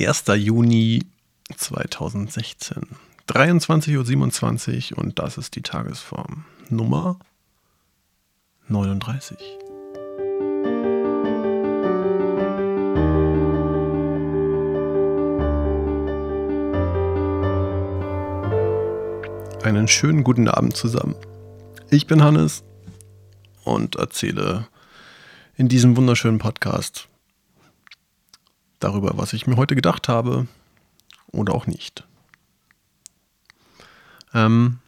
1. Juni 2016. 23.27 Uhr und das ist die Tagesform Nummer 39. Einen schönen guten Abend zusammen. Ich bin Hannes und erzähle in diesem wunderschönen Podcast darüber, was ich mir heute gedacht habe oder auch nicht. Ähm,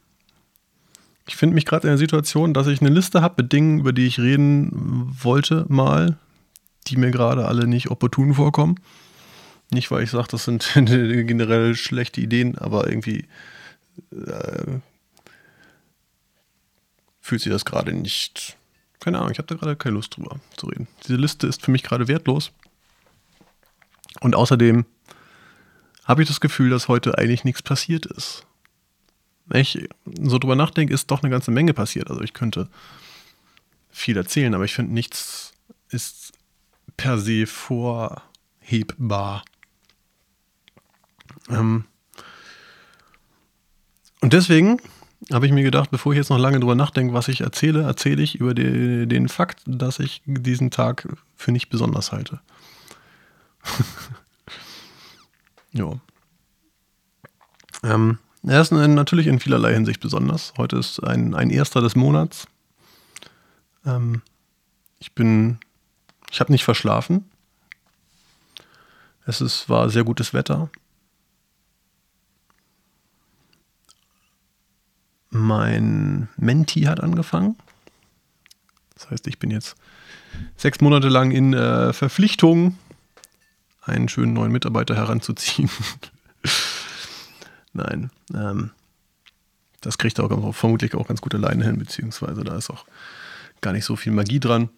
ich finde mich gerade in der Situation, dass ich eine Liste habe mit Dingen, über die ich reden wollte, mal, die mir gerade alle nicht opportun vorkommen. Nicht, weil ich sage, das sind generell schlechte Ideen, aber irgendwie äh, fühlt sich das gerade nicht. Keine Ahnung, ich habe da gerade keine Lust drüber zu reden. Diese Liste ist für mich gerade wertlos. Und außerdem habe ich das Gefühl, dass heute eigentlich nichts passiert ist. Wenn ich so drüber nachdenke, ist doch eine ganze Menge passiert. Also ich könnte viel erzählen, aber ich finde, nichts ist per se vorhebbar. Ähm und deswegen habe ich mir gedacht, bevor ich jetzt noch lange drüber nachdenke, was ich erzähle, erzähle ich über die, den Fakt, dass ich diesen Tag für nicht besonders halte. ja. Ähm, er ist natürlich in vielerlei Hinsicht besonders. Heute ist ein, ein erster des Monats. Ähm, ich bin, ich habe nicht verschlafen. Es ist, war sehr gutes Wetter. Mein Menti hat angefangen. Das heißt, ich bin jetzt sechs Monate lang in äh, Verpflichtung einen schönen neuen Mitarbeiter heranzuziehen. Nein, ähm, das kriegt er auch vermutlich auch ganz gut alleine hin, beziehungsweise da ist auch gar nicht so viel Magie dran.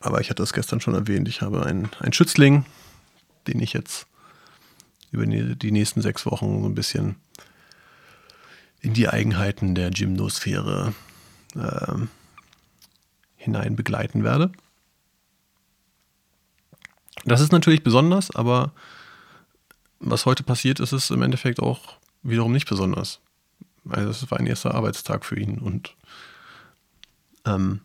Aber ich hatte es gestern schon erwähnt, ich habe einen, einen Schützling, den ich jetzt über die nächsten sechs Wochen so ein bisschen in die Eigenheiten der Gymnosphäre äh, hinein begleiten werde. Das ist natürlich besonders, aber was heute passiert ist, ist im Endeffekt auch wiederum nicht besonders. Also es war ein erster Arbeitstag für ihn und ähm,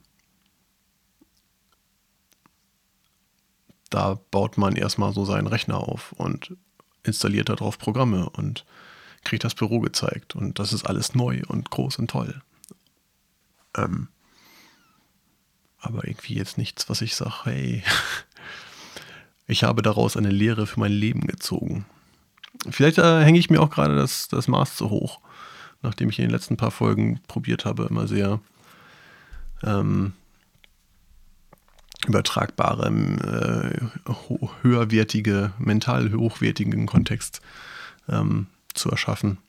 da baut man erstmal so seinen Rechner auf und installiert darauf Programme und kriegt das Büro gezeigt und das ist alles neu und groß und toll. Ähm, aber irgendwie jetzt nichts, was ich sage, hey, ich habe daraus eine Lehre für mein Leben gezogen. Vielleicht äh, hänge ich mir auch gerade das, das Maß zu hoch, nachdem ich in den letzten paar Folgen probiert habe, immer sehr ähm, übertragbare, äh, höherwertige, mental hochwertigen Kontext ähm, zu erschaffen.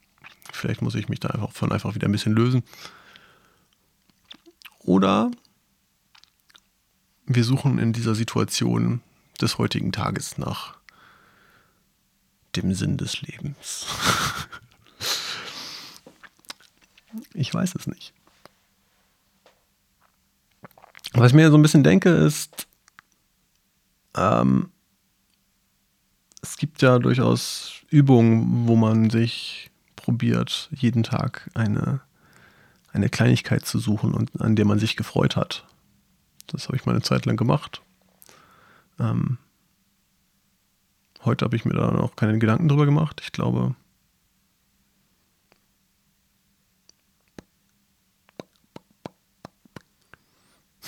Vielleicht muss ich mich da einfach von einfach wieder ein bisschen lösen. Oder wir suchen in dieser Situation des heutigen Tages nach dem Sinn des Lebens? ich weiß es nicht. Was ich mir so ein bisschen denke, ist, ähm, es gibt ja durchaus Übungen, wo man sich probiert, jeden Tag eine, eine Kleinigkeit zu suchen und an der man sich gefreut hat. Das habe ich mal eine Zeit lang gemacht. Ähm, heute habe ich mir da noch keine Gedanken drüber gemacht. Ich glaube,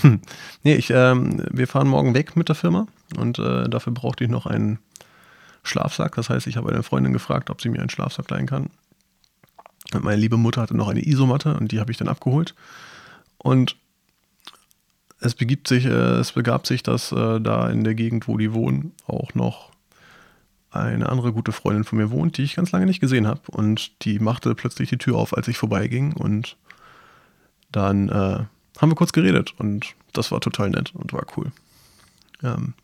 Hm. Nee, ich, ähm, wir fahren morgen weg mit der Firma und äh, dafür brauchte ich noch einen Schlafsack. Das heißt, ich habe eine Freundin gefragt, ob sie mir einen Schlafsack leihen kann. Und meine liebe Mutter hatte noch eine Isomatte und die habe ich dann abgeholt. Und es begibt sich, äh, es begab sich, dass äh, da in der Gegend, wo die wohnen, auch noch eine andere gute Freundin von mir wohnt, die ich ganz lange nicht gesehen habe. Und die machte plötzlich die Tür auf, als ich vorbeiging. Und dann äh, haben wir kurz geredet. Und das war total nett und war cool. Ähm,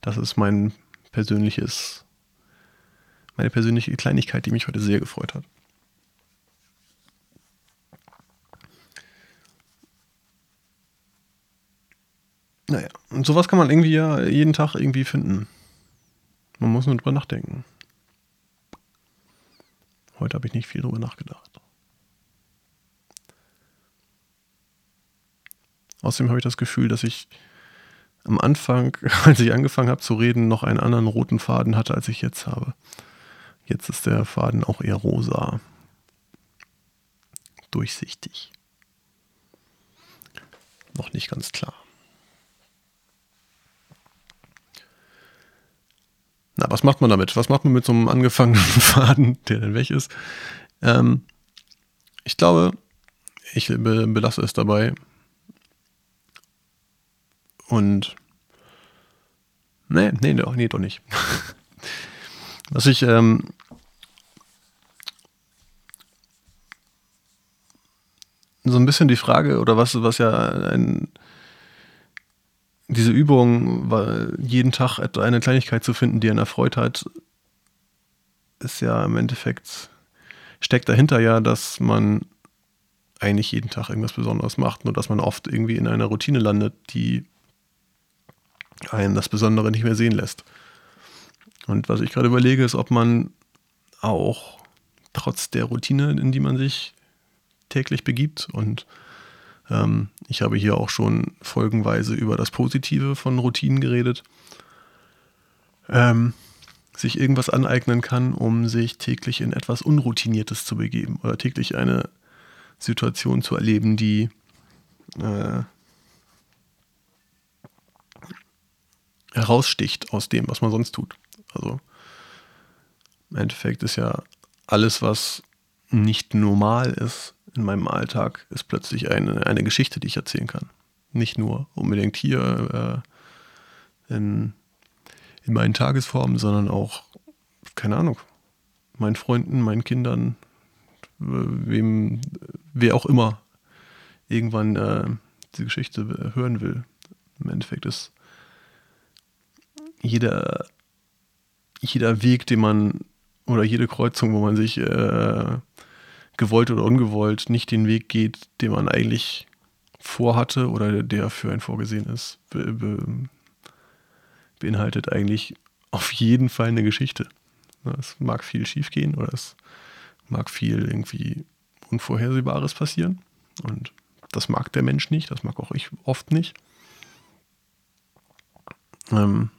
das ist mein persönliches, meine persönliche Kleinigkeit, die mich heute sehr gefreut hat. Und sowas kann man irgendwie ja jeden Tag irgendwie finden. Man muss nur drüber nachdenken. Heute habe ich nicht viel drüber nachgedacht. Außerdem habe ich das Gefühl, dass ich am Anfang, als ich angefangen habe zu reden, noch einen anderen roten Faden hatte, als ich jetzt habe. Jetzt ist der Faden auch eher rosa. Durchsichtig. Noch nicht ganz klar. Na, was macht man damit? Was macht man mit so einem angefangenen Faden, der dann weg ist? Ähm, ich glaube, ich be belasse es dabei. Und. Nee, nee, doch, nee, doch nicht. was ich. Ähm, so ein bisschen die Frage, oder was, was ja ein diese Übung, jeden Tag eine Kleinigkeit zu finden, die einen erfreut hat, ist ja im Endeffekt, steckt dahinter ja, dass man eigentlich jeden Tag irgendwas Besonderes macht, nur dass man oft irgendwie in einer Routine landet, die einen das Besondere nicht mehr sehen lässt. Und was ich gerade überlege, ist, ob man auch trotz der Routine, in die man sich täglich begibt und ähm, ich habe hier auch schon folgenweise über das Positive von Routinen geredet. Ähm, sich irgendwas aneignen kann, um sich täglich in etwas Unroutiniertes zu begeben oder täglich eine Situation zu erleben, die äh, heraussticht aus dem, was man sonst tut. Also im Endeffekt ist ja alles, was nicht normal ist, in meinem Alltag ist plötzlich eine, eine Geschichte, die ich erzählen kann. Nicht nur unbedingt hier äh, in, in meinen Tagesformen, sondern auch, keine Ahnung, meinen Freunden, meinen Kindern, wem, wer auch immer irgendwann äh, diese Geschichte hören will. Im Endeffekt ist jeder, jeder Weg, den man oder jede Kreuzung, wo man sich äh, gewollt oder ungewollt nicht den Weg geht, den man eigentlich vorhatte oder der für einen vorgesehen ist, be be beinhaltet eigentlich auf jeden Fall eine Geschichte. Es mag viel schiefgehen oder es mag viel irgendwie Unvorhersehbares passieren. Und das mag der Mensch nicht, das mag auch ich oft nicht. Ähm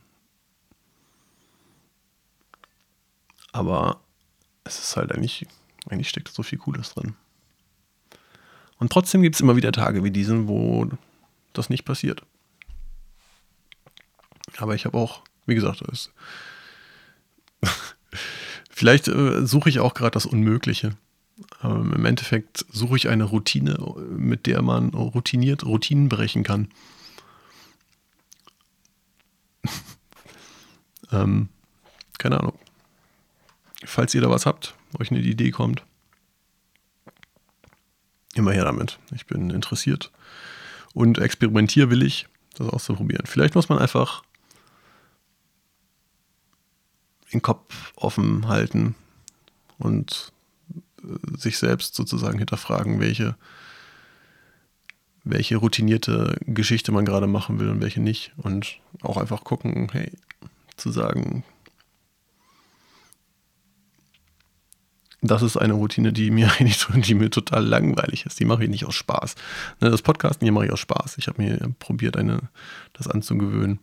aber es ist halt eigentlich eigentlich steckt so viel Cooles drin. Und trotzdem gibt es immer wieder Tage wie diesen, wo das nicht passiert. Aber ich habe auch, wie gesagt, es vielleicht äh, suche ich auch gerade das Unmögliche. Ähm, Im Endeffekt suche ich eine Routine, mit der man routiniert Routinen brechen kann. ähm, keine Ahnung. Falls ihr da was habt, euch eine Idee kommt, immer her damit. Ich bin interessiert und experimentierwillig, das auszuprobieren. Vielleicht muss man einfach den Kopf offen halten und äh, sich selbst sozusagen hinterfragen, welche, welche routinierte Geschichte man gerade machen will und welche nicht. Und auch einfach gucken, hey, zu sagen, das ist eine Routine, die mir die mir total langweilig ist. Die mache ich nicht aus Spaß. Ne, das Podcasten hier mache ich aus Spaß. Ich habe mir probiert, eine, das anzugewöhnen.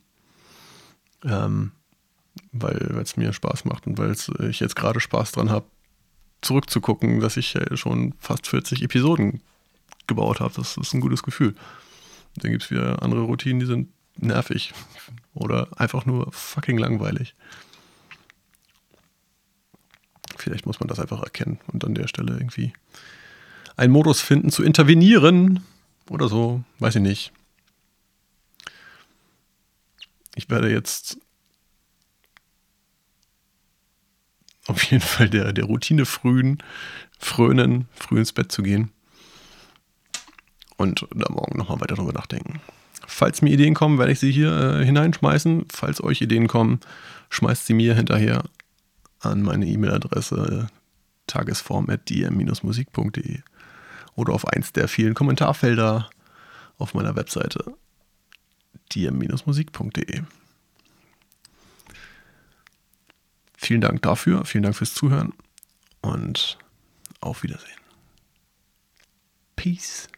Ähm, weil es mir Spaß macht und weil ich jetzt gerade Spaß dran habe, zurückzugucken, dass ich schon fast 40 Episoden gebaut habe. Das ist ein gutes Gefühl. Dann gibt es wieder andere Routinen, die sind nervig oder einfach nur fucking langweilig. Vielleicht muss man das einfach erkennen und an der Stelle irgendwie einen Modus finden, zu intervenieren oder so. Weiß ich nicht. Ich werde jetzt auf jeden Fall der, der Routine frühen, frönen, früh ins Bett zu gehen. Und da morgen nochmal weiter drüber nachdenken. Falls mir Ideen kommen, werde ich sie hier äh, hineinschmeißen. Falls euch Ideen kommen, schmeißt sie mir hinterher an meine E-Mail-Adresse tagesform.dm-musik.de oder auf eins der vielen Kommentarfelder auf meiner Webseite dm-musik.de. vielen Dank dafür, vielen Dank fürs Zuhören und auf Wiedersehen. Peace.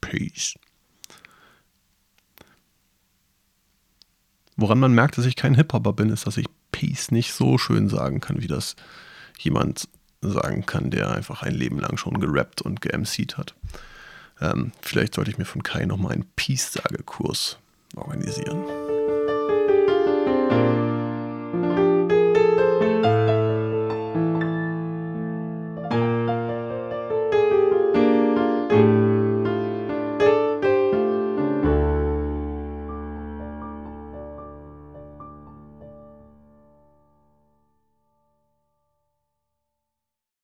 Peace. Woran man merkt, dass ich kein Hip-Hopper bin, ist, dass ich Peace nicht so schön sagen kann, wie das jemand sagen kann, der einfach ein Leben lang schon gerappt und geMC'd hat. Ähm, vielleicht sollte ich mir von Kai nochmal einen Peace-Sagekurs organisieren.